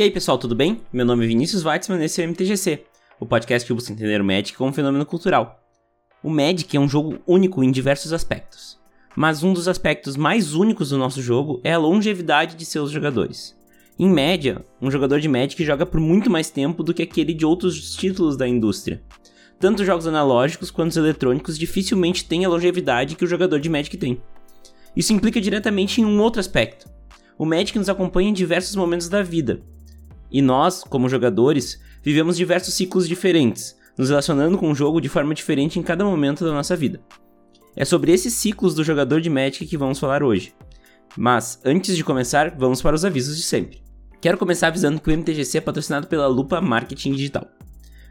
E aí pessoal, tudo bem? Meu nome é Vinícius Weitzman e esse é o MTGC, o podcast que busca entender o Magic como um fenômeno cultural. O Magic é um jogo único em diversos aspectos, mas um dos aspectos mais únicos do nosso jogo é a longevidade de seus jogadores. Em média, um jogador de Magic joga por muito mais tempo do que aquele de outros títulos da indústria. Tanto jogos analógicos quanto os eletrônicos dificilmente têm a longevidade que o jogador de Magic tem. Isso implica diretamente em um outro aspecto. O Magic nos acompanha em diversos momentos da vida, e nós, como jogadores, vivemos diversos ciclos diferentes, nos relacionando com o jogo de forma diferente em cada momento da nossa vida. É sobre esses ciclos do jogador de Magic que vamos falar hoje. Mas, antes de começar, vamos para os avisos de sempre. Quero começar avisando que o MTGC é patrocinado pela Lupa Marketing Digital.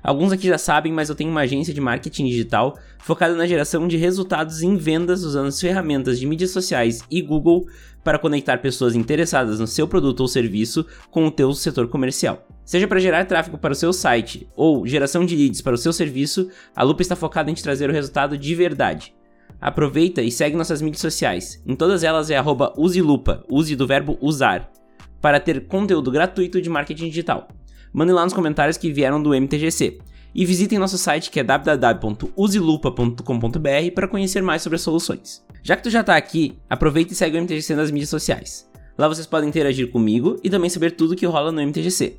Alguns aqui já sabem, mas eu tenho uma agência de marketing digital focada na geração de resultados em vendas usando as ferramentas de mídias sociais e Google para conectar pessoas interessadas no seu produto ou serviço com o teu setor comercial. Seja para gerar tráfego para o seu site ou geração de leads para o seu serviço, a Lupa está focada em te trazer o resultado de verdade. Aproveita e segue nossas mídias sociais. Em todas elas é uselupa, use do verbo usar, para ter conteúdo gratuito de marketing digital mandem lá nos comentários que vieram do MTGC. E visitem nosso site que é www.usilupa.com.br para conhecer mais sobre as soluções. Já que tu já está aqui, aproveita e segue o MTGC nas mídias sociais. Lá vocês podem interagir comigo e também saber tudo que rola no MTGC.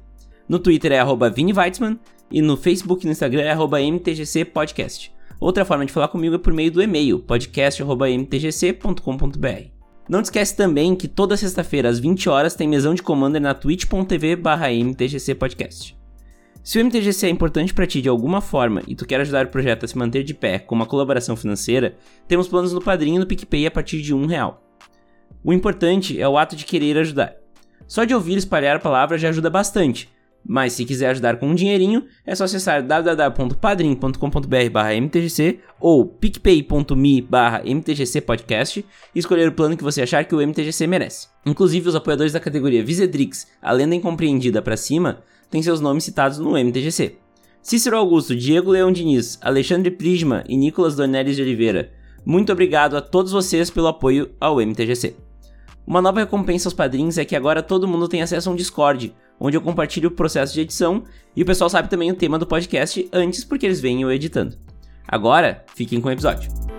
No Twitter é arroba e no Facebook e no Instagram é arroba mtgcpodcast. Outra forma de falar comigo é por meio do e-mail podcast.mtgc.com.br. Não te esquece também que toda sexta-feira às 20 horas tem mesão de Commander na twitch.tv mtgc podcast. Se o MTGC é importante para ti de alguma forma e tu quer ajudar o projeto a se manter de pé com uma colaboração financeira, temos planos no Padrinho e no PicPay a partir de um real. O importante é o ato de querer ajudar. Só de ouvir espalhar a palavra já ajuda bastante, mas se quiser ajudar com um dinheirinho, é só acessar www.padrim.com.br mtgc ou picpay.me mtgcpodcast e escolher o plano que você achar que o MTGC merece. Inclusive, os apoiadores da categoria Visedrix, a lenda incompreendida para cima, têm seus nomes citados no MTGC. Cícero Augusto, Diego Leão Diniz, Alexandre Prisma e Nicolas Dornelles de Oliveira, muito obrigado a todos vocês pelo apoio ao MTGC. Uma nova recompensa aos padrinhos é que agora todo mundo tem acesso a um Discord, onde eu compartilho o processo de edição e o pessoal sabe também o tema do podcast antes porque eles vêm eu editando. Agora, fiquem com o episódio.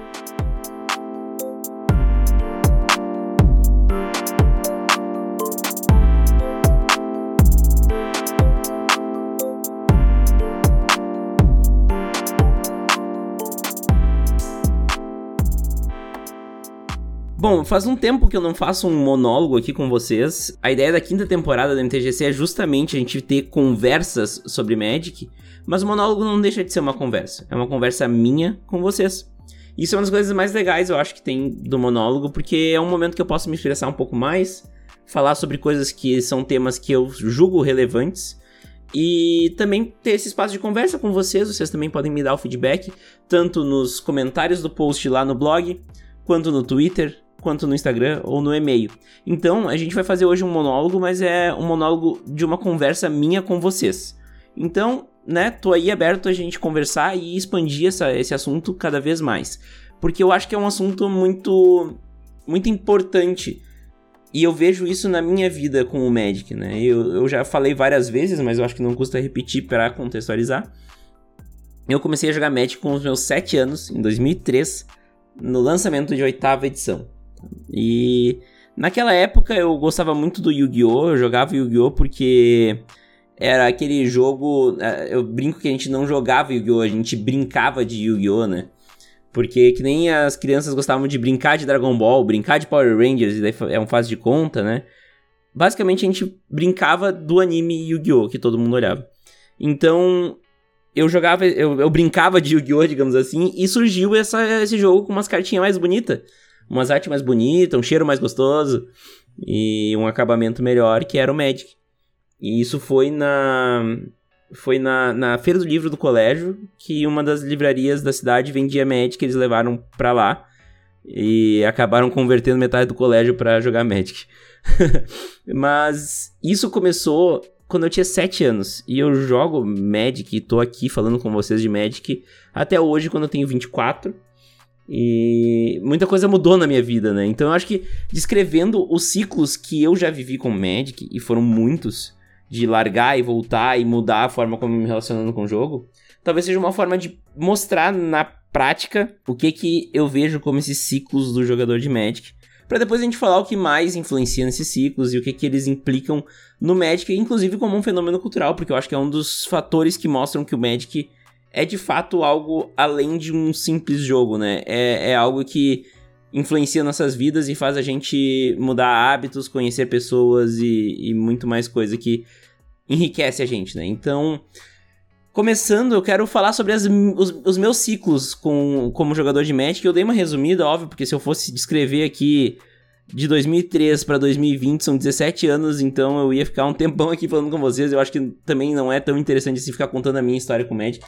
Bom, faz um tempo que eu não faço um monólogo aqui com vocês. A ideia da quinta temporada da MTGC é justamente a gente ter conversas sobre Magic, mas o monólogo não deixa de ser uma conversa. É uma conversa minha com vocês. Isso é uma das coisas mais legais, eu acho, que tem do monólogo, porque é um momento que eu posso me expressar um pouco mais, falar sobre coisas que são temas que eu julgo relevantes. E também ter esse espaço de conversa com vocês, vocês também podem me dar o feedback, tanto nos comentários do post lá no blog, quanto no Twitter, quanto no Instagram ou no e-mail. Então, a gente vai fazer hoje um monólogo, mas é um monólogo de uma conversa minha com vocês. Então, né, tô aí aberto a gente conversar e expandir essa, esse assunto cada vez mais. Porque eu acho que é um assunto muito, muito importante. E eu vejo isso na minha vida com o Magic, né? Eu, eu já falei várias vezes, mas eu acho que não custa repetir para contextualizar. Eu comecei a jogar Magic com os meus 7 anos, em 2003, no lançamento de oitava edição. E naquela época eu gostava muito do Yu-Gi-Oh! Eu jogava Yu-Gi-Oh! porque era aquele jogo. É, eu brinco que a gente não jogava Yu-Gi-Oh! A gente brincava de Yu-Gi-Oh! né? Porque que nem as crianças gostavam de brincar de Dragon Ball, brincar de Power Rangers, e daí é um faz de conta, né? Basicamente a gente brincava do anime Yu-Gi-Oh! que todo mundo olhava. Então, eu jogava, eu, eu brincava de Yu-Gi-Oh! digamos assim, e surgiu essa, esse jogo com umas cartinhas mais bonitas umas artes mais bonitas, um cheiro mais gostoso e um acabamento melhor, que era o Magic. E isso foi na foi na, na feira do livro do colégio que uma das livrarias da cidade vendia Magic, eles levaram para lá e acabaram convertendo metade do colégio para jogar Magic. Mas isso começou quando eu tinha 7 anos e eu jogo Magic e tô aqui falando com vocês de Magic até hoje quando eu tenho 24 e muita coisa mudou na minha vida, né? Então eu acho que descrevendo os ciclos que eu já vivi com Magic, e foram muitos, de largar e voltar e mudar a forma como me relacionando com o jogo, talvez seja uma forma de mostrar na prática o que que eu vejo como esses ciclos do jogador de Magic, para depois a gente falar o que mais influencia nesses ciclos e o que que eles implicam no Magic, inclusive como um fenômeno cultural, porque eu acho que é um dos fatores que mostram que o Magic é de fato algo além de um simples jogo, né? É, é algo que influencia nossas vidas e faz a gente mudar hábitos, conhecer pessoas e, e muito mais coisa que enriquece a gente, né? Então, começando, eu quero falar sobre as, os, os, meus ciclos com, como jogador de Magic. Eu dei uma resumida, óbvio, porque se eu fosse descrever aqui de 2003 para 2020 são 17 anos, então eu ia ficar um tempão aqui falando com vocês. Eu acho que também não é tão interessante assim ficar contando a minha história com o Magic.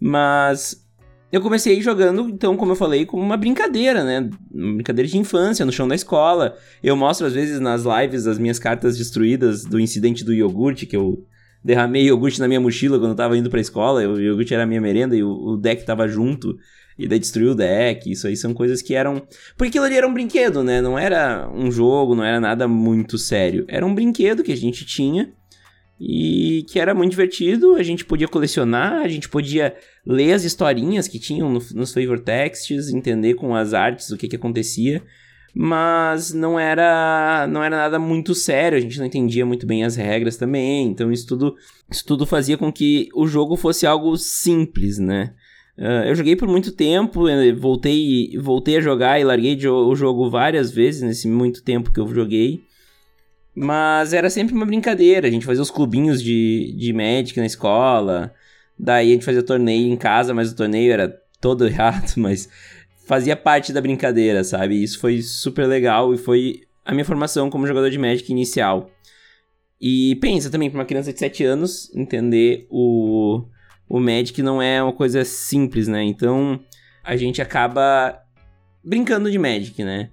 Mas eu comecei jogando, então, como eu falei, como uma brincadeira, né? Uma brincadeira de infância, no chão da escola. Eu mostro, às vezes, nas lives, as minhas cartas destruídas do incidente do iogurte, que eu derramei iogurte na minha mochila quando eu tava indo pra escola. O iogurte era a minha merenda e o, deck tava junto. E daí destruiu o deck. Isso aí são coisas que eram. Porque aquilo ali era um brinquedo, né? Não era um jogo, não era nada muito sério. Era um brinquedo que a gente tinha e que era muito divertido. A gente podia colecionar, a gente podia ler as historinhas que tinham no, nos flavor texts, entender com as artes o que, que acontecia, mas não era não era nada muito sério, a gente não entendia muito bem as regras também, então isso tudo, isso tudo fazia com que o jogo fosse algo simples, né? Uh, eu joguei por muito tempo, eh, voltei, voltei a jogar e larguei o jogo várias vezes nesse muito tempo que eu joguei. Mas era sempre uma brincadeira, a gente fazia os clubinhos de, de Magic na escola, daí a gente fazia torneio em casa, mas o torneio era todo errado, mas fazia parte da brincadeira, sabe? Isso foi super legal e foi a minha formação como jogador de Magic inicial. E pensa também, para uma criança de 7 anos, entender o, o Magic não é uma coisa simples, né? Então a gente acaba brincando de Magic, né?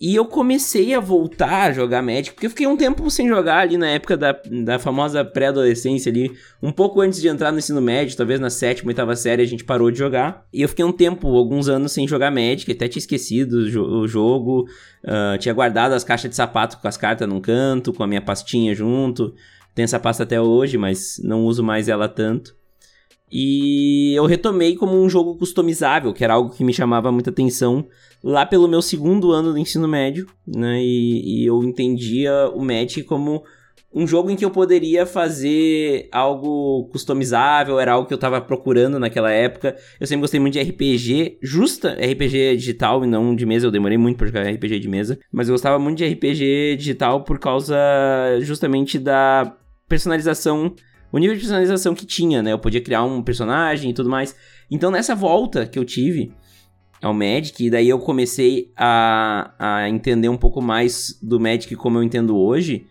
E eu comecei a voltar a jogar Magic, porque eu fiquei um tempo sem jogar ali na época da, da famosa pré-adolescência ali, um pouco antes de entrar no ensino médio, talvez na sétima, oitava série a gente parou de jogar. E eu fiquei um tempo, alguns anos sem jogar Magic, até tinha esquecido o, jo o jogo, uh, tinha guardado as caixas de sapato com as cartas num canto, com a minha pastinha junto. Tenho essa pasta até hoje, mas não uso mais ela tanto. E eu retomei como um jogo customizável, que era algo que me chamava muita atenção lá pelo meu segundo ano do ensino médio, né? E, e eu entendia o Magic como um jogo em que eu poderia fazer algo customizável, era algo que eu tava procurando naquela época. Eu sempre gostei muito de RPG, justa RPG digital e não de mesa, eu demorei muito pra jogar RPG de mesa, mas eu gostava muito de RPG digital por causa justamente da personalização, o nível de personalização que tinha, né? Eu podia criar um personagem e tudo mais. Então nessa volta que eu tive, ao Magic, daí eu comecei a, a entender um pouco mais do Magic como eu entendo hoje,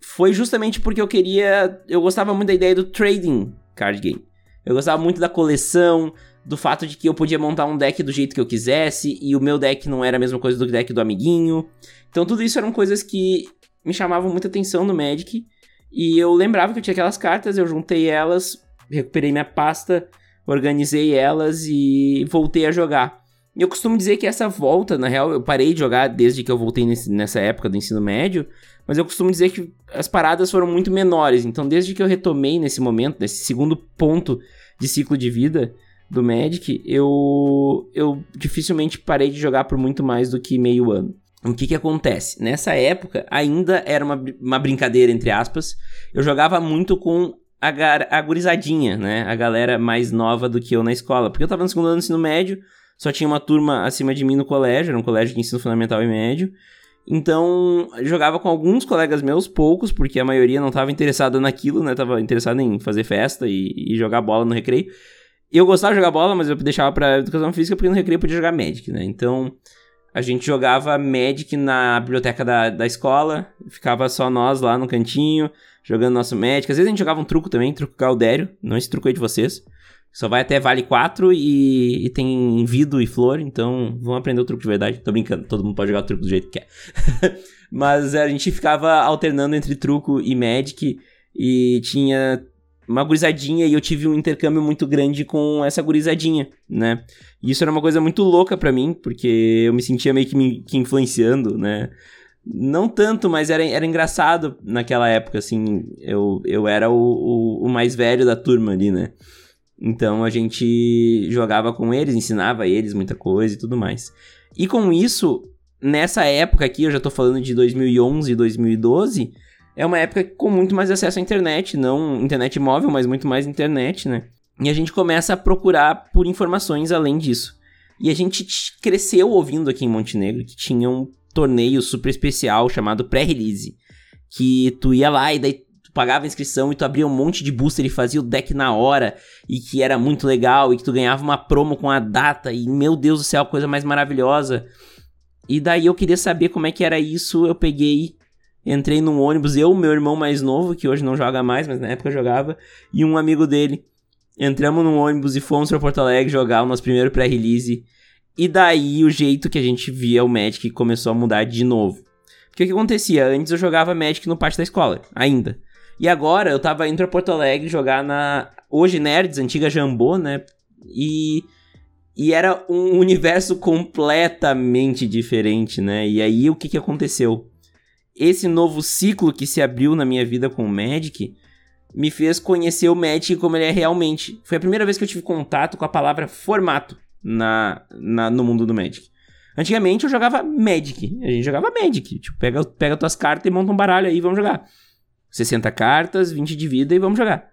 foi justamente porque eu queria. Eu gostava muito da ideia do trading card game. Eu gostava muito da coleção, do fato de que eu podia montar um deck do jeito que eu quisesse, e o meu deck não era a mesma coisa do deck do amiguinho. Então tudo isso eram coisas que me chamavam muita atenção no Magic. E eu lembrava que eu tinha aquelas cartas, eu juntei elas, recuperei minha pasta, organizei elas e voltei a jogar. Eu costumo dizer que essa volta, na real, eu parei de jogar desde que eu voltei nesse, nessa época do ensino médio, mas eu costumo dizer que as paradas foram muito menores. Então, desde que eu retomei nesse momento, nesse segundo ponto de ciclo de vida do Magic, eu, eu dificilmente parei de jogar por muito mais do que meio ano. O que que acontece? Nessa época, ainda era uma, uma brincadeira, entre aspas. Eu jogava muito com a, a gurizadinha, né? A galera mais nova do que eu na escola. Porque eu tava no segundo ano do ensino médio, só tinha uma turma acima de mim no colégio, era um colégio de ensino fundamental e médio. Então, jogava com alguns colegas meus, poucos, porque a maioria não estava interessada naquilo, né? Tava interessada em fazer festa e, e, jogar bola no recreio. Eu gostava de jogar bola, mas eu deixava pra educação física porque no recreio eu podia jogar Magic, né? Então, a gente jogava Magic na biblioteca da, da escola, ficava só nós lá no cantinho, jogando nosso Magic. Às vezes a gente jogava um truco também, truco Galdério, não esse truco aí de vocês. Só vai até Vale 4 e, e tem Vido e Flor, então vão aprender o truque de verdade. Tô brincando, todo mundo pode jogar o truque do jeito que quer. Mas a gente ficava alternando entre truco e Magic e tinha uma gurizadinha e eu tive um intercâmbio muito grande com essa gurizadinha, né? E isso era uma coisa muito louca para mim, porque eu me sentia meio que, me, que influenciando, né? Não tanto, mas era, era engraçado naquela época, assim. Eu, eu era o, o, o mais velho da turma ali, né? Então a gente jogava com eles, ensinava eles muita coisa e tudo mais. E com isso, nessa época aqui, eu já tô falando de 2011 e 2012, é uma época com muito mais acesso à internet, não internet móvel, mas muito mais internet, né? E a gente começa a procurar por informações além disso. E a gente cresceu ouvindo aqui em Montenegro que tinha um torneio super especial chamado pré-release. Que tu ia lá e daí tu pagava a inscrição e tu abria um monte de booster e fazia o deck na hora. E que era muito legal e que tu ganhava uma promo com a data. E meu Deus do céu, coisa mais maravilhosa. E daí eu queria saber como é que era isso. Eu peguei entrei num ônibus, eu, meu irmão mais novo, que hoje não joga mais, mas na época jogava, e um amigo dele. Entramos num ônibus e fomos pra Porto Alegre jogar o nosso primeiro pré-release. E daí o jeito que a gente via o Magic começou a mudar de novo. Porque o que acontecia? Antes eu jogava Magic no pátio da escola, ainda. E agora eu tava indo pra Porto Alegre jogar na. Hoje Nerds, antiga Jambô, né? E. E era um universo completamente diferente, né? E aí o que, que aconteceu? Esse novo ciclo que se abriu na minha vida com o Magic me fez conhecer o Magic como ele é realmente. Foi a primeira vez que eu tive contato com a palavra formato na, na no mundo do Magic. Antigamente eu jogava Magic. A gente jogava Magic. Tipo, pega, pega tuas cartas e monta um baralho aí e vamos jogar. 60 cartas, 20 de vida e vamos jogar.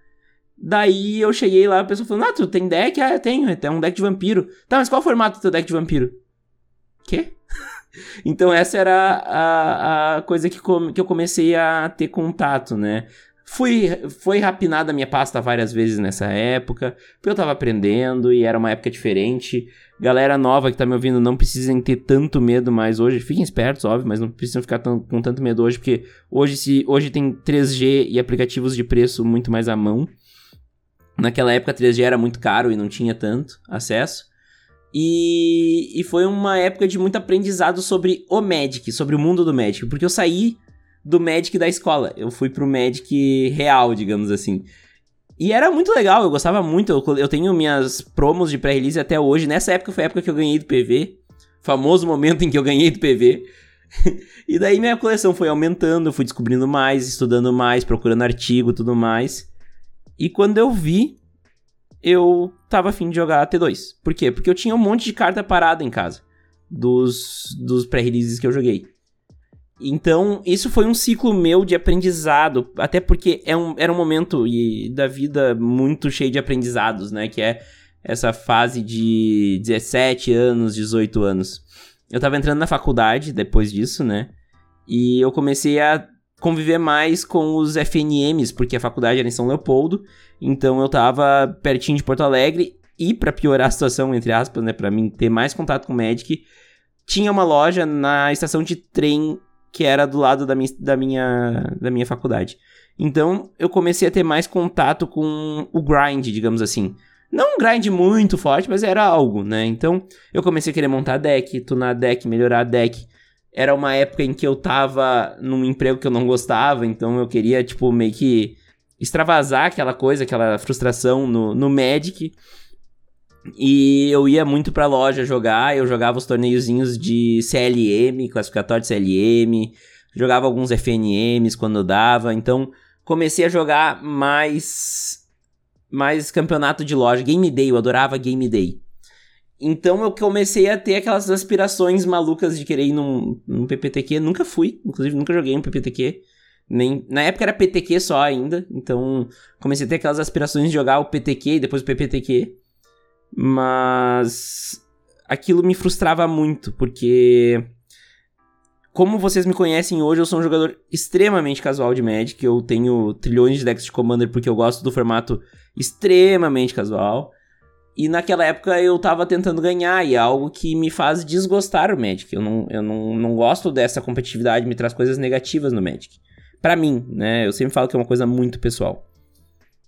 Daí eu cheguei lá, a pessoa falou: Ah, tu tem deck? Ah, eu tenho, tem um deck de vampiro. Tá, mas qual o formato do teu deck de vampiro? Quê? Então essa era a, a coisa que, que eu comecei a ter contato, né? Fui, foi rapinada a minha pasta várias vezes nessa época, porque eu tava aprendendo e era uma época diferente. Galera nova que tá me ouvindo, não precisem ter tanto medo mais hoje. Fiquem espertos, óbvio, mas não precisam ficar tão, com tanto medo hoje, porque hoje, se, hoje tem 3G e aplicativos de preço muito mais à mão. Naquela época 3G era muito caro e não tinha tanto acesso. E, e foi uma época de muito aprendizado sobre o Magic, sobre o mundo do Magic, porque eu saí do Magic da escola, eu fui pro Magic real, digamos assim. E era muito legal, eu gostava muito, eu, eu tenho minhas promos de pré-release até hoje, nessa época foi a época que eu ganhei do PV, famoso momento em que eu ganhei do PV. e daí minha coleção foi aumentando, fui descobrindo mais, estudando mais, procurando artigo, tudo mais. E quando eu vi, eu tava afim de jogar T2. Por quê? Porque eu tinha um monte de carta parada em casa. Dos, dos pré-releases que eu joguei. Então, isso foi um ciclo meu de aprendizado. Até porque é um, era um momento e, da vida muito cheio de aprendizados, né? Que é essa fase de 17 anos, 18 anos. Eu tava entrando na faculdade depois disso, né? E eu comecei a conviver mais com os FNMs, porque a faculdade era em São Leopoldo, então eu tava pertinho de Porto Alegre e para piorar a situação, entre aspas, né, para mim ter mais contato com o Magic, tinha uma loja na estação de trem que era do lado da minha, da minha, da minha faculdade. Então eu comecei a ter mais contato com o grind, digamos assim. Não um grind muito forte, mas era algo, né? Então eu comecei a querer montar deck, tunar deck, melhorar deck era uma época em que eu tava num emprego que eu não gostava, então eu queria, tipo, meio que extravasar aquela coisa, aquela frustração no, no Magic. E eu ia muito pra loja jogar, eu jogava os torneiozinhos de CLM, classificatório de CLM, jogava alguns FNMs quando dava, então comecei a jogar mais mais campeonato de loja, Game Day, eu adorava Game Day. Então eu comecei a ter aquelas aspirações malucas de querer ir num, num PPTQ. Nunca fui, inclusive nunca joguei um PPTQ. Nem, na época era PTQ só ainda, então comecei a ter aquelas aspirações de jogar o PTQ e depois o PPTQ. Mas aquilo me frustrava muito, porque como vocês me conhecem hoje, eu sou um jogador extremamente casual de Magic. Eu tenho trilhões de decks de Commander porque eu gosto do formato extremamente casual. E naquela época eu tava tentando ganhar, e é algo que me faz desgostar o Magic. Eu não, eu não, não gosto dessa competitividade, me traz coisas negativas no Magic. para mim, né? Eu sempre falo que é uma coisa muito pessoal.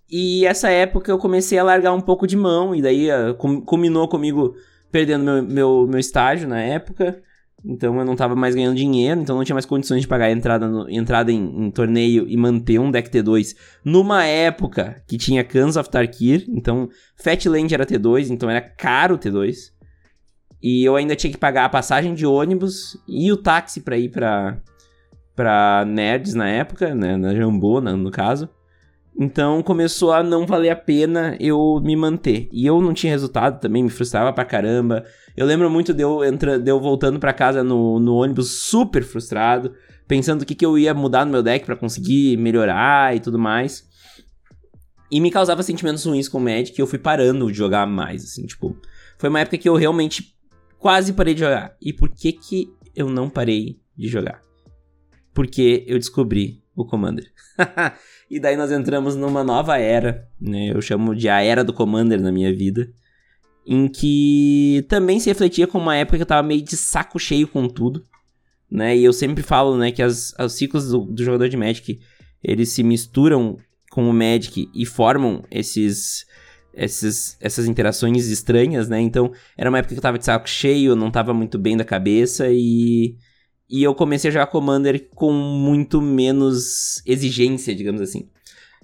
E essa época eu comecei a largar um pouco de mão, e daí uh, culminou comigo perdendo meu, meu, meu estágio na época. Então eu não tava mais ganhando dinheiro, então não tinha mais condições de pagar entrada, no, entrada em, em, torneio e manter um deck T2 numa época que tinha Cans of Tarkir, então Fatland era T2, então era caro o T2. E eu ainda tinha que pagar a passagem de ônibus e o táxi para ir pra, pra nerds na época, né? Na Jambô, no caso. Então começou a não valer a pena eu me manter. E eu não tinha resultado também, me frustrava pra caramba. Eu lembro muito de eu, entra, de eu voltando pra casa no, no ônibus super frustrado, pensando o que, que eu ia mudar no meu deck para conseguir melhorar e tudo mais. E me causava sentimentos ruins com o Magic e eu fui parando de jogar mais, assim, tipo... Foi uma época que eu realmente quase parei de jogar. E por que que eu não parei de jogar? Porque eu descobri o Commander. E daí nós entramos numa nova era, né? Eu chamo de a era do Commander na minha vida. Em que também se refletia com uma época que eu tava meio de saco cheio com tudo. Né? E eu sempre falo, né, que as, os ciclos do, do jogador de Magic, eles se misturam com o Magic e formam esses, esses, essas interações estranhas, né? Então, era uma época que eu tava de saco cheio, não tava muito bem da cabeça e e eu comecei a jogar Commander com muito menos exigência, digamos assim.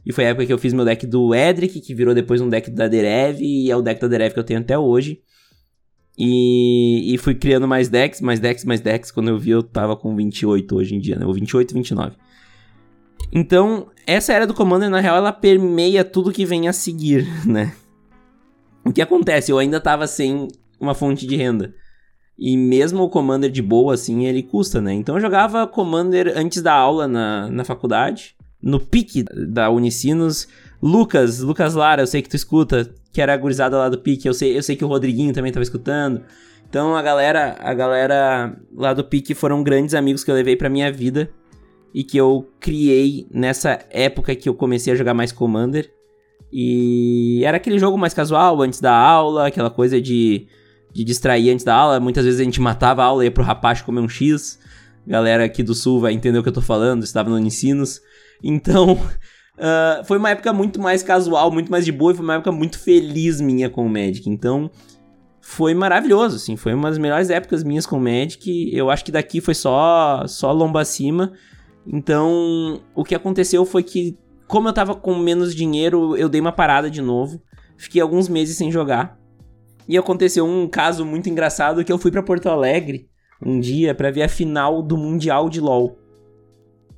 E foi a época que eu fiz meu deck do Edric, que virou depois um deck da Derev, e é o deck da Derev que eu tenho até hoje. E, e fui criando mais decks, mais decks, mais decks. Quando eu vi, eu tava com 28 hoje em dia, né? Ou 28, 29. Então, essa era do Commander, na real, ela permeia tudo que vem a seguir, né? O que acontece? Eu ainda tava sem uma fonte de renda. E mesmo o Commander de boa, assim, ele custa, né? Então eu jogava Commander antes da aula na, na faculdade, no pique da Unicinos. Lucas, Lucas Lara, eu sei que tu escuta, que era a gurizada lá do pique, eu sei, eu sei que o Rodriguinho também tava escutando. Então a galera, a galera lá do pique foram grandes amigos que eu levei pra minha vida e que eu criei nessa época que eu comecei a jogar mais Commander. E era aquele jogo mais casual, antes da aula, aquela coisa de de distrair antes da aula. Muitas vezes a gente matava a aula e ia pro rapaz comer um X. Galera aqui do sul vai entender o que eu tô falando, estava no Ensinos. Então, uh, foi uma época muito mais casual, muito mais de boa e foi uma época muito feliz minha com o Magic. Então, foi maravilhoso, assim, foi uma das melhores épocas minhas com o Magic. Eu acho que daqui foi só só lomba acima. Então, o que aconteceu foi que como eu tava com menos dinheiro, eu dei uma parada de novo. Fiquei alguns meses sem jogar. E aconteceu um caso muito engraçado que eu fui para Porto Alegre um dia para ver a final do Mundial de LoL.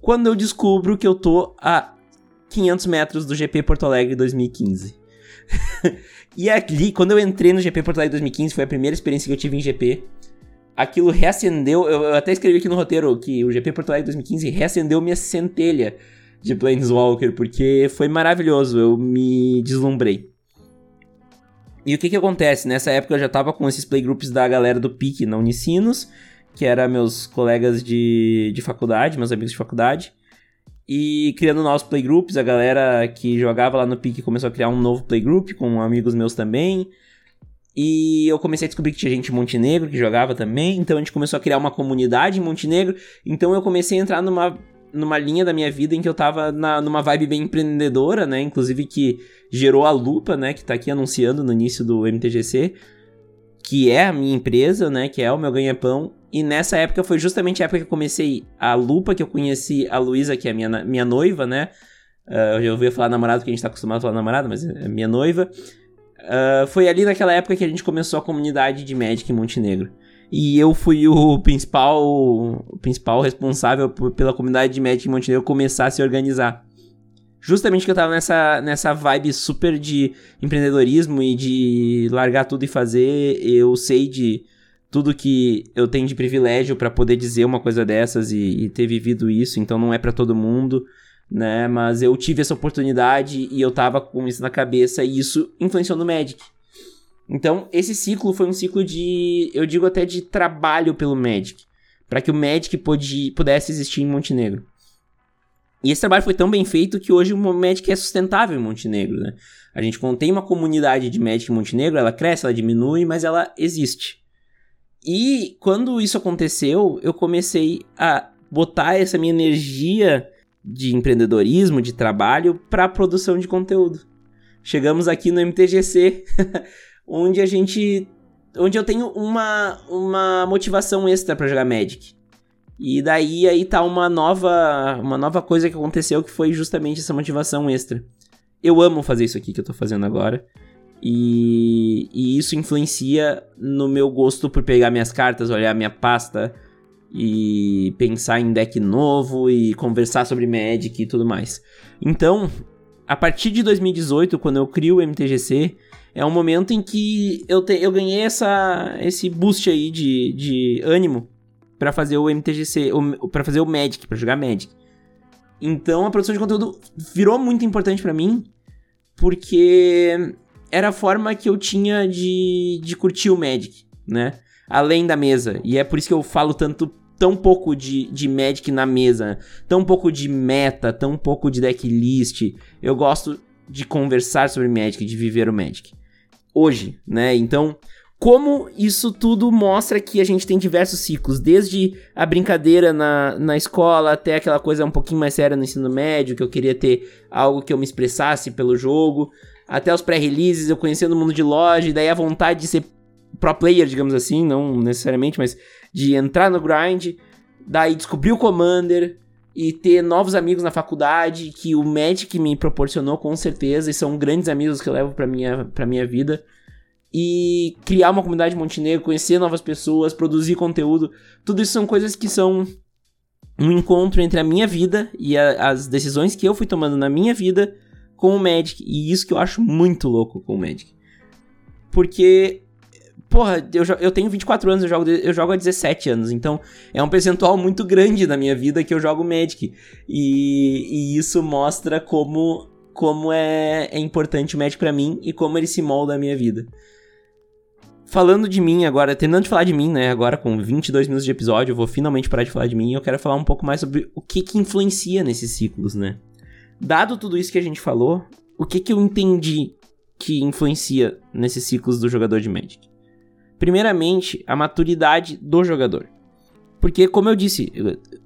Quando eu descubro que eu tô a 500 metros do GP Porto Alegre 2015. e ali, quando eu entrei no GP Porto Alegre 2015, foi a primeira experiência que eu tive em GP. Aquilo reacendeu, eu, eu até escrevi aqui no roteiro que o GP Porto Alegre 2015 reacendeu minha centelha de Planeswalker, porque foi maravilhoso, eu me deslumbrei. E o que que acontece? Nessa época eu já tava com esses playgroups da galera do PIC na Unicinos, que eram meus colegas de, de faculdade, meus amigos de faculdade. E criando novos playgroups, a galera que jogava lá no PIC começou a criar um novo playgroup com amigos meus também. E eu comecei a descobrir que tinha gente em Montenegro que jogava também, então a gente começou a criar uma comunidade em Montenegro. Então eu comecei a entrar numa numa linha da minha vida em que eu tava na, numa vibe bem empreendedora, né? Inclusive que gerou a Lupa, né? Que tá aqui anunciando no início do MTGC, que é a minha empresa, né? Que é o meu ganha-pão. E nessa época foi justamente a época que eu comecei a Lupa, que eu conheci a Luísa, que é a minha, minha noiva, né? Uh, eu ouvi falar namorado, porque a gente tá acostumado a falar namorado, mas é minha noiva. Uh, foi ali naquela época que a gente começou a comunidade de Magic em Montenegro. E eu fui o principal, o principal responsável pela comunidade de Magic Montenegro começar a se organizar. Justamente que eu tava nessa, nessa vibe super de empreendedorismo e de largar tudo e fazer. Eu sei de tudo que eu tenho de privilégio para poder dizer uma coisa dessas e, e ter vivido isso, então não é para todo mundo, né? Mas eu tive essa oportunidade e eu tava com isso na cabeça e isso influenciou no Magic. Então, esse ciclo foi um ciclo de, eu digo até de trabalho pelo Magic, para que o Magic pode, pudesse existir em Montenegro. E esse trabalho foi tão bem feito que hoje o Magic é sustentável em Montenegro, né? A gente tem uma comunidade de Magic em Montenegro, ela cresce, ela diminui, mas ela existe. E quando isso aconteceu, eu comecei a botar essa minha energia de empreendedorismo, de trabalho, para produção de conteúdo. Chegamos aqui no MTGC onde a gente. onde eu tenho uma, uma motivação extra para jogar Magic. E daí aí tá uma nova, uma nova coisa que aconteceu que foi justamente essa motivação extra. Eu amo fazer isso aqui que eu tô fazendo agora. E, e isso influencia no meu gosto por pegar minhas cartas, olhar minha pasta e pensar em deck novo e conversar sobre Magic e tudo mais. Então, a partir de 2018, quando eu crio o MTGC, é um momento em que eu, te, eu ganhei essa, esse boost aí de, de ânimo para fazer o MTGC, para fazer o Magic, para jogar Magic. Então a produção de conteúdo virou muito importante para mim, porque era a forma que eu tinha de, de curtir o Magic, né? Além da mesa. E é por isso que eu falo tanto tão pouco de, de Magic na mesa, tão pouco de meta, tão pouco de decklist. Eu gosto de conversar sobre Magic, de viver o Magic. Hoje, né? Então, como isso tudo mostra que a gente tem diversos ciclos, desde a brincadeira na, na escola até aquela coisa um pouquinho mais séria no ensino médio, que eu queria ter algo que eu me expressasse pelo jogo, até os pré-releases, eu conhecendo o mundo de loja, e daí a vontade de ser pro player, digamos assim, não necessariamente, mas de entrar no grind, daí descobrir o Commander e ter novos amigos na faculdade que o Magic me proporcionou com certeza e são grandes amigos que eu levo para minha para minha vida. E criar uma comunidade Montenegro, conhecer novas pessoas, produzir conteúdo, tudo isso são coisas que são um encontro entre a minha vida e a, as decisões que eu fui tomando na minha vida com o Magic. E isso que eu acho muito louco com o Magic. Porque porra, eu, eu tenho 24 anos, eu jogo, eu jogo há 17 anos, então é um percentual muito grande da minha vida que eu jogo Magic. E, e isso mostra como, como é, é importante o Magic para mim e como ele se molda a minha vida. Falando de mim agora, terminando de falar de mim, né? Agora com 22 minutos de episódio, eu vou finalmente parar de falar de mim e eu quero falar um pouco mais sobre o que que influencia nesses ciclos, né? Dado tudo isso que a gente falou, o que que eu entendi que influencia nesses ciclos do jogador de Magic? Primeiramente, a maturidade do jogador. Porque, como eu disse,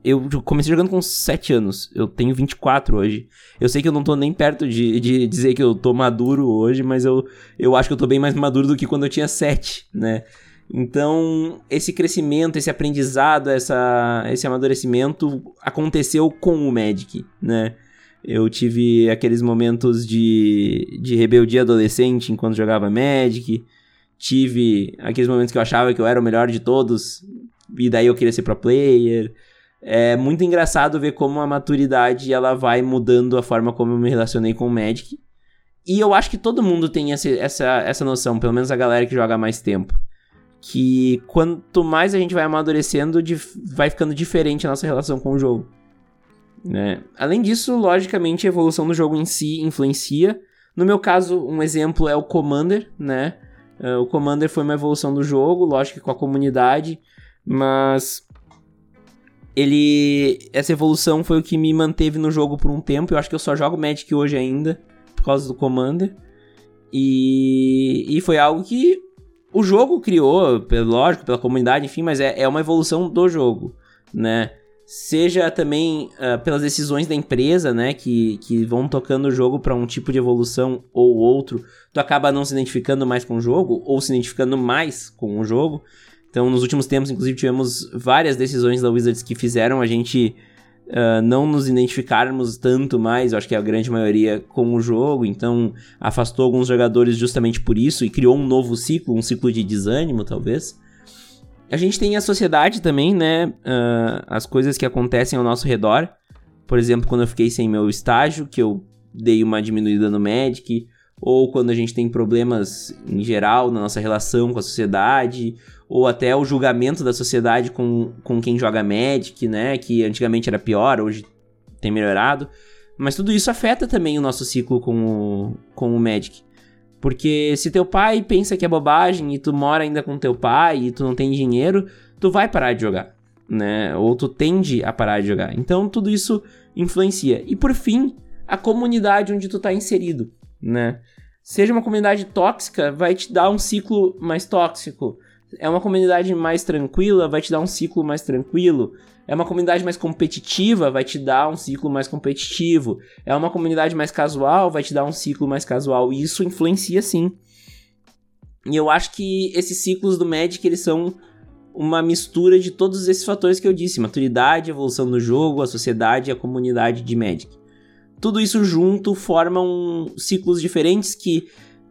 eu, comecei jogando com 7 anos. Eu tenho 24 hoje. Eu sei que eu não tô nem perto de, de dizer que eu tô maduro hoje, mas eu, eu acho que eu tô bem mais maduro do que quando eu tinha 7, né? Então, esse crescimento, esse aprendizado, essa, esse amadurecimento aconteceu com o Magic, né? Eu tive aqueles momentos de, de rebeldia adolescente enquanto jogava Magic tive aqueles momentos que eu achava que eu era o melhor de todos, e daí eu queria ser pro player. É muito engraçado ver como a maturidade ela vai mudando a forma como eu me relacionei com o Magic. E eu acho que todo mundo tem essa, essa, essa noção, pelo menos a galera que joga há mais tempo. Que quanto mais a gente vai amadurecendo, vai ficando diferente a nossa relação com o jogo. Né? Além disso, logicamente, a evolução do jogo em si influencia. No meu caso, um exemplo é o Commander, né? Uh, o Commander foi uma evolução do jogo, lógico que com a comunidade, mas ele essa evolução foi o que me manteve no jogo por um tempo. Eu acho que eu só jogo Magic hoje ainda por causa do Commander. E, e foi algo que o jogo criou, lógico, pela comunidade, enfim, mas é, é uma evolução do jogo, né? Seja também uh, pelas decisões da empresa, né, que, que vão tocando o jogo para um tipo de evolução ou outro, tu acaba não se identificando mais com o jogo ou se identificando mais com o jogo. Então, nos últimos tempos, inclusive, tivemos várias decisões da Wizards que fizeram a gente uh, não nos identificarmos tanto mais, eu acho que a grande maioria, com o jogo. Então, afastou alguns jogadores justamente por isso e criou um novo ciclo, um ciclo de desânimo, talvez. A gente tem a sociedade também, né? Uh, as coisas que acontecem ao nosso redor. Por exemplo, quando eu fiquei sem meu estágio, que eu dei uma diminuída no Magic. Ou quando a gente tem problemas em geral na nossa relação com a sociedade. Ou até o julgamento da sociedade com, com quem joga Magic, né? Que antigamente era pior, hoje tem melhorado. Mas tudo isso afeta também o nosso ciclo com o, com o Magic. Porque se teu pai pensa que é bobagem e tu mora ainda com teu pai e tu não tem dinheiro, tu vai parar de jogar, né? Ou tu tende a parar de jogar. Então tudo isso influencia. E por fim, a comunidade onde tu tá inserido, né? Seja uma comunidade tóxica, vai te dar um ciclo mais tóxico. É uma comunidade mais tranquila, vai te dar um ciclo mais tranquilo. É uma comunidade mais competitiva, vai te dar um ciclo mais competitivo. É uma comunidade mais casual, vai te dar um ciclo mais casual. E isso influencia sim. E eu acho que esses ciclos do Magic, eles são uma mistura de todos esses fatores que eu disse: maturidade, evolução do jogo, a sociedade e a comunidade de Magic. Tudo isso junto formam ciclos diferentes que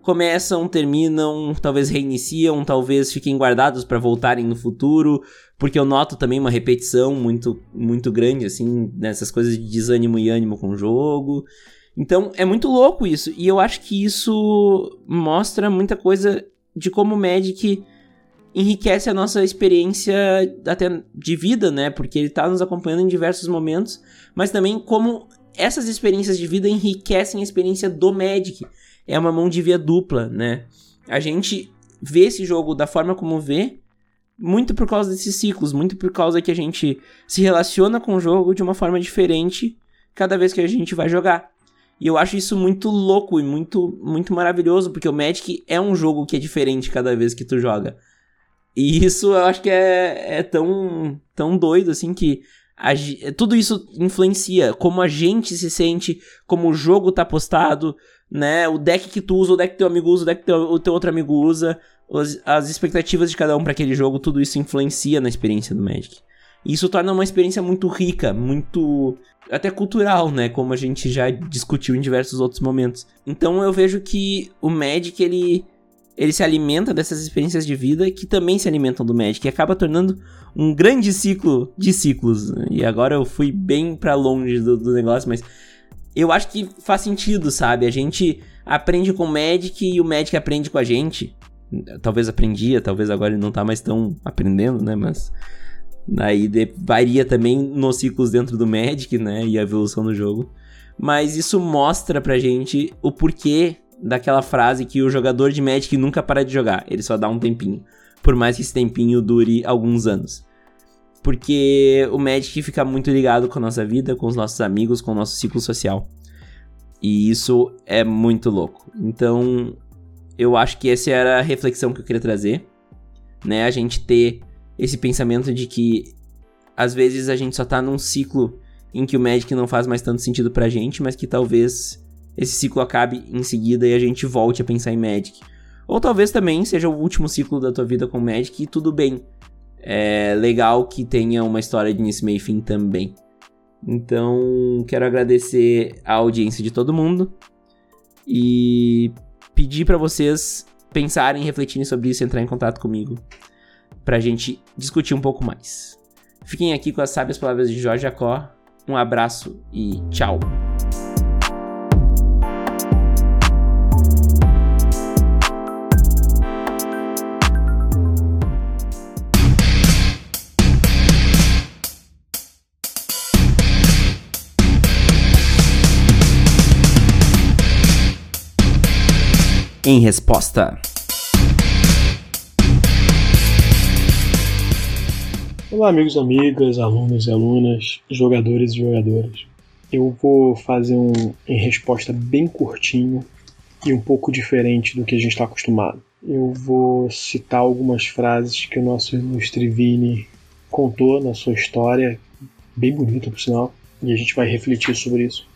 começam, terminam, talvez reiniciam, talvez fiquem guardados para voltarem no futuro, porque eu noto também uma repetição muito muito grande assim nessas coisas de desânimo e ânimo com o jogo. Então é muito louco isso, e eu acho que isso mostra muita coisa de como o Magic enriquece a nossa experiência até de vida, né? Porque ele tá nos acompanhando em diversos momentos, mas também como essas experiências de vida enriquecem a experiência do Magic. É uma mão de via dupla, né? A gente vê esse jogo da forma como vê, muito por causa desses ciclos, muito por causa que a gente se relaciona com o jogo de uma forma diferente cada vez que a gente vai jogar. E eu acho isso muito louco e muito, muito maravilhoso, porque o Magic é um jogo que é diferente cada vez que tu joga. E isso eu acho que é, é tão, tão doido, assim, que a, tudo isso influencia como a gente se sente, como o jogo tá postado, né? O deck que tu usa, o deck que teu amigo usa, o deck que teu, o teu outro amigo usa, as, as expectativas de cada um para aquele jogo, tudo isso influencia na experiência do Magic. E isso torna uma experiência muito rica, muito até cultural, né? Como a gente já discutiu em diversos outros momentos. Então eu vejo que o Magic ele ele se alimenta dessas experiências de vida que também se alimentam do Magic e acaba tornando um grande ciclo de ciclos. E agora eu fui bem para longe do, do, negócio, mas eu acho que faz sentido, sabe? A gente aprende com o Magic e o Magic aprende com a gente. Talvez aprendia, talvez agora ele não tá mais tão aprendendo, né? Mas aí varia também nos ciclos dentro do Magic, né? E a evolução do jogo. Mas isso mostra pra gente o porquê daquela frase que o jogador de Magic nunca para de jogar, ele só dá um tempinho. Por mais que esse tempinho dure alguns anos. Porque o Magic fica muito ligado com a nossa vida, com os nossos amigos, com o nosso ciclo social. E isso é muito louco. Então, eu acho que essa era a reflexão que eu queria trazer. Né? A gente ter esse pensamento de que às vezes a gente só tá num ciclo em que o Magic não faz mais tanto sentido pra gente, mas que talvez esse ciclo acabe em seguida e a gente volte a pensar em Magic. Ou talvez também seja o último ciclo da tua vida com Magic e tudo bem. É legal que tenha uma história de início, meio e fim também. Então, quero agradecer a audiência de todo mundo e pedir para vocês pensarem, refletirem sobre isso entrar em contato comigo pra gente discutir um pouco mais. Fiquem aqui com as sábias palavras de Jorge Jacó. Um abraço e tchau! Em resposta. Olá, amigos e amigas, alunos e alunas, jogadores e jogadoras. Eu vou fazer um em resposta bem curtinho e um pouco diferente do que a gente está acostumado. Eu vou citar algumas frases que o nosso ilustre Vini contou na sua história, bem bonita por sinal, e a gente vai refletir sobre isso.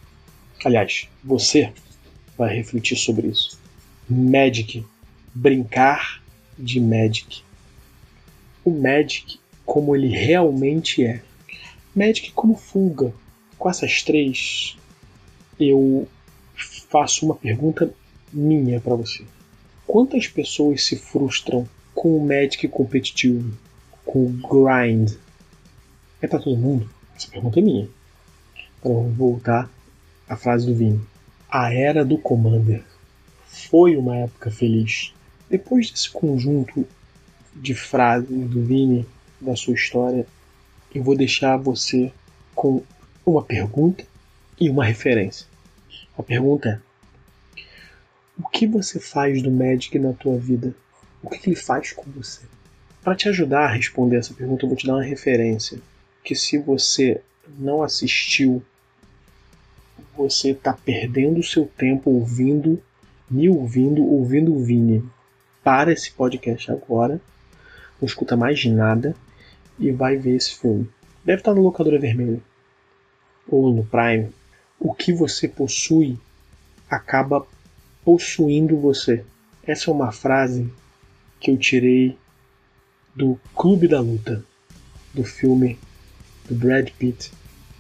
Aliás, você vai refletir sobre isso. Magic, brincar de Magic. O Magic como ele realmente é. Magic como fuga. Com essas três, eu faço uma pergunta minha para você. Quantas pessoas se frustram com o Magic competitivo, com o grind? É para todo mundo? Essa pergunta é minha. Então vamos voltar à frase do Vini. A era do Commander foi uma época feliz. Depois desse conjunto de frases do Vini, da sua história, eu vou deixar você com uma pergunta e uma referência. A pergunta é: O que você faz do Magic na tua vida? O que ele faz com você? Para te ajudar a responder essa pergunta, eu vou te dar uma referência. Que se você não assistiu, você está perdendo o seu tempo ouvindo me ouvindo, ouvindo o Vini. Para esse podcast agora, não escuta mais nada e vai ver esse filme. Deve estar no Locadora Vermelha ou no Prime. O que você possui acaba possuindo você. Essa é uma frase que eu tirei do Clube da Luta, do filme do Brad Pitt,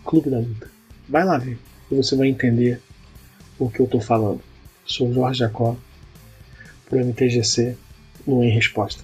Clube da Luta. Vai lá ver e você vai entender o que eu estou falando sou Jorge Jacó. pro MTGC no Em Resposta.